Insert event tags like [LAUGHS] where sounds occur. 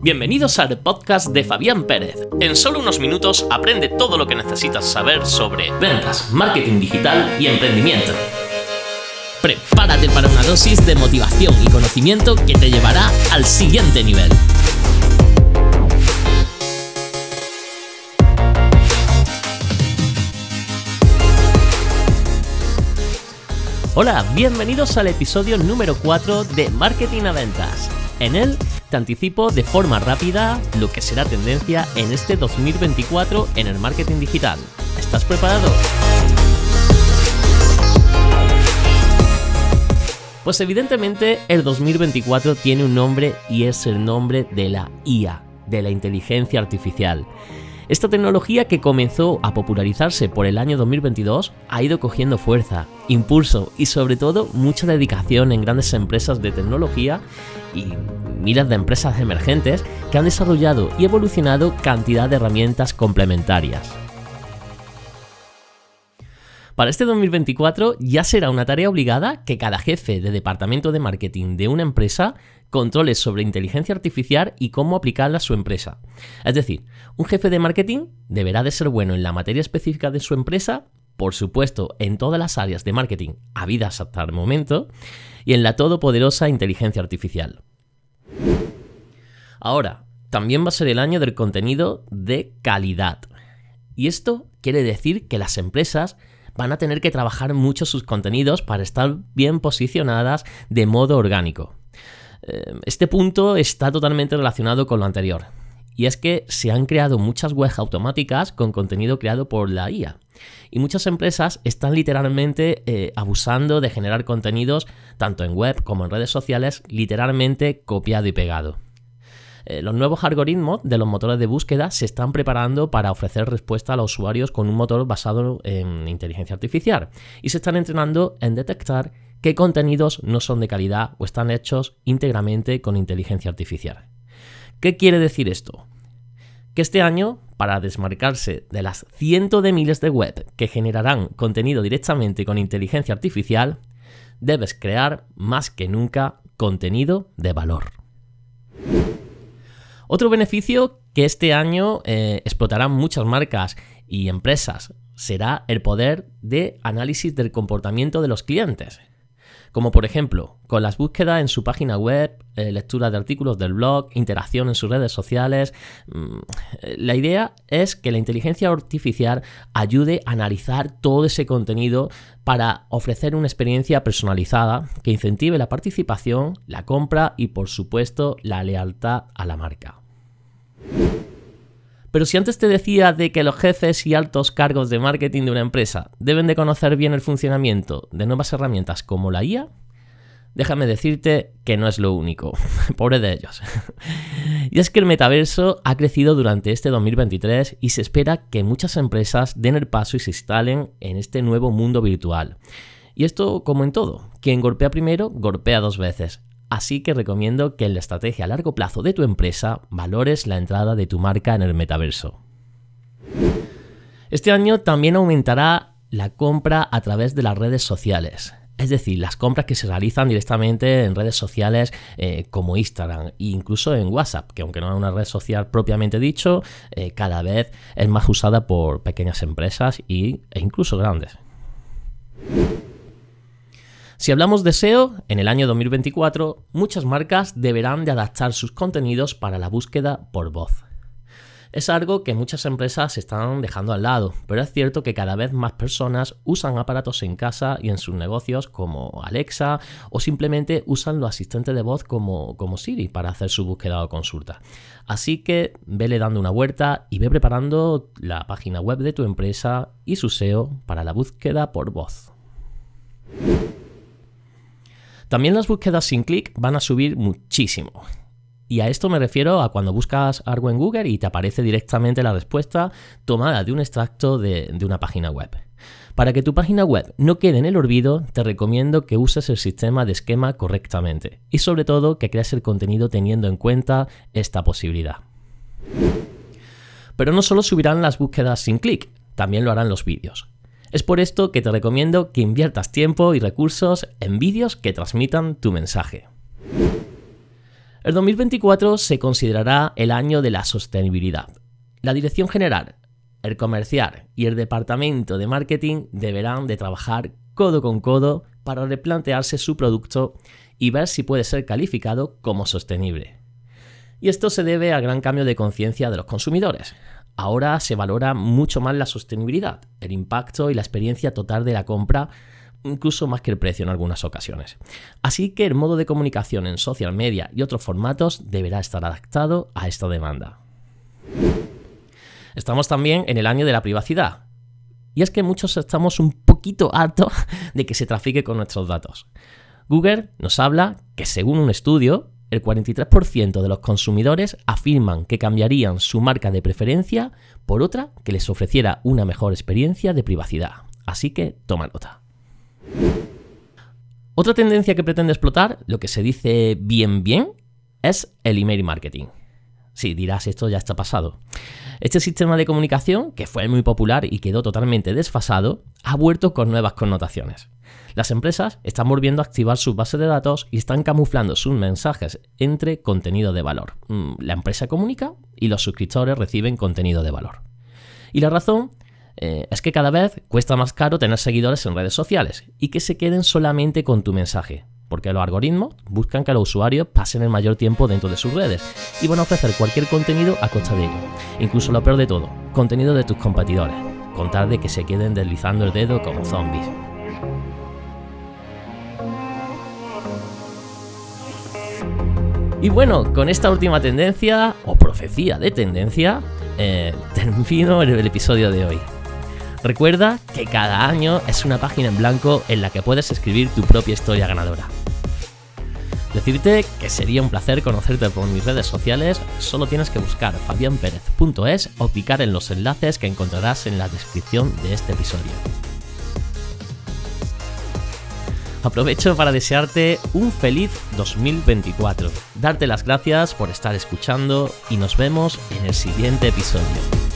Bienvenidos al podcast de Fabián Pérez. En solo unos minutos aprende todo lo que necesitas saber sobre ventas, marketing digital y emprendimiento. Prepárate para una dosis de motivación y conocimiento que te llevará al siguiente nivel. Hola, bienvenidos al episodio número 4 de Marketing a Ventas. En él te anticipo de forma rápida lo que será tendencia en este 2024 en el marketing digital. ¿Estás preparado? Pues evidentemente el 2024 tiene un nombre y es el nombre de la IA, de la inteligencia artificial. Esta tecnología que comenzó a popularizarse por el año 2022 ha ido cogiendo fuerza, impulso y sobre todo mucha dedicación en grandes empresas de tecnología y miles de empresas emergentes que han desarrollado y evolucionado cantidad de herramientas complementarias. Para este 2024 ya será una tarea obligada que cada jefe de departamento de marketing de una empresa controle sobre inteligencia artificial y cómo aplicarla a su empresa. Es decir, un jefe de marketing deberá de ser bueno en la materia específica de su empresa, por supuesto en todas las áreas de marketing habidas hasta el momento, y en la todopoderosa inteligencia artificial. Ahora, también va a ser el año del contenido de calidad. Y esto quiere decir que las empresas van a tener que trabajar mucho sus contenidos para estar bien posicionadas de modo orgánico. Eh, este punto está totalmente relacionado con lo anterior. Y es que se han creado muchas webs automáticas con contenido creado por la IA. Y muchas empresas están literalmente eh, abusando de generar contenidos, tanto en web como en redes sociales, literalmente copiado y pegado. Eh, los nuevos algoritmos de los motores de búsqueda se están preparando para ofrecer respuesta a los usuarios con un motor basado en inteligencia artificial y se están entrenando en detectar qué contenidos no son de calidad o están hechos íntegramente con inteligencia artificial. ¿Qué quiere decir esto? Que este año, para desmarcarse de las cientos de miles de web que generarán contenido directamente con inteligencia artificial, debes crear más que nunca contenido de valor. Otro beneficio que este año eh, explotarán muchas marcas y empresas será el poder de análisis del comportamiento de los clientes. Como por ejemplo, con las búsquedas en su página web, eh, lectura de artículos del blog, interacción en sus redes sociales. Mm, la idea es que la inteligencia artificial ayude a analizar todo ese contenido para ofrecer una experiencia personalizada que incentive la participación, la compra y por supuesto la lealtad a la marca. Pero si antes te decía de que los jefes y altos cargos de marketing de una empresa deben de conocer bien el funcionamiento de nuevas herramientas como la IA, déjame decirte que no es lo único. [LAUGHS] Pobre de ellos. [LAUGHS] y es que el metaverso ha crecido durante este 2023 y se espera que muchas empresas den el paso y se instalen en este nuevo mundo virtual. Y esto como en todo, quien golpea primero, golpea dos veces. Así que recomiendo que en la estrategia a largo plazo de tu empresa valores la entrada de tu marca en el metaverso. Este año también aumentará la compra a través de las redes sociales. Es decir, las compras que se realizan directamente en redes sociales eh, como Instagram e incluso en WhatsApp, que aunque no es una red social propiamente dicho, eh, cada vez es más usada por pequeñas empresas y, e incluso grandes. Si hablamos de SEO, en el año 2024 muchas marcas deberán de adaptar sus contenidos para la búsqueda por voz. Es algo que muchas empresas están dejando al lado, pero es cierto que cada vez más personas usan aparatos en casa y en sus negocios como Alexa o simplemente usan los asistentes de voz como, como Siri para hacer su búsqueda o consulta. Así que vele dando una vuelta y ve preparando la página web de tu empresa y su SEO para la búsqueda por voz. También las búsquedas sin clic van a subir muchísimo. Y a esto me refiero a cuando buscas algo en Google y te aparece directamente la respuesta tomada de un extracto de, una página web. Para que tu página web no quede en el olvido, te recomiendo que uses el sistema de esquema correctamente y sobre todo que crees el contenido teniendo en cuenta esta posibilidad. Pero no solo subirán las búsquedas sin clic, también lo harán los vídeos. Es por esto que te recomiendo que inviertas tiempo y recursos en vídeos que transmitan tu mensaje. El 2024 se considerará el año de la sostenibilidad. La Dirección General, el Comercial y el Departamento de Marketing deberán de trabajar codo con codo para replantearse su producto y ver si puede ser calificado como sostenible. Y esto se debe al gran cambio de conciencia de los consumidores. Ahora se valora mucho más la sostenibilidad, el impacto y la experiencia total de la compra, incluso más que el precio en algunas ocasiones. Así que el modo de comunicación en social media y otros formatos deberá estar adaptado a esta demanda. Estamos también en el año de la privacidad. Y es que muchos estamos un poquito hartos [LAUGHS] de que se trafique con nuestros datos. Google nos habla que según un estudio, el 43% de los consumidores afirman que cambiarían su marca de preferencia por otra que les ofreciera una mejor experiencia de privacidad. Así que toma nota. Otra tendencia que pretende explotar, lo que se dice bien bien, es el email marketing. Sí, dirás, esto ya está pasado. Este sistema de comunicación, que fue muy popular y quedó totalmente desfasado, ha vuelto con nuevas connotaciones. Las empresas están volviendo a activar sus bases de datos y están camuflando sus mensajes entre contenido de valor. Mm, la empresa comunica y los suscriptores reciben contenido de valor. Y la razón eh, es que cada vez cuesta más caro tener seguidores en redes sociales y que se queden solamente con tu mensaje, porque los algoritmos buscan que los usuarios pasen el mayor tiempo dentro de sus redes y van a ofrecer cualquier contenido a costa de ello. Incluso lo peor de todo, contenido de tus competidores, con tal de que se queden deslizando el dedo como zombies. Y bueno, con esta última tendencia, o profecía de tendencia, eh, [LAUGHS] termino el episodio de hoy. Recuerda que cada año es una página en blanco en la que puedes escribir tu propia historia ganadora. Decirte que sería un placer conocerte por mis redes sociales, solo tienes que buscar fabianperez.es o picar en los enlaces que encontrarás en la descripción de este episodio. Aprovecho para desearte un feliz 2024, darte las gracias por estar escuchando y nos vemos en el siguiente episodio.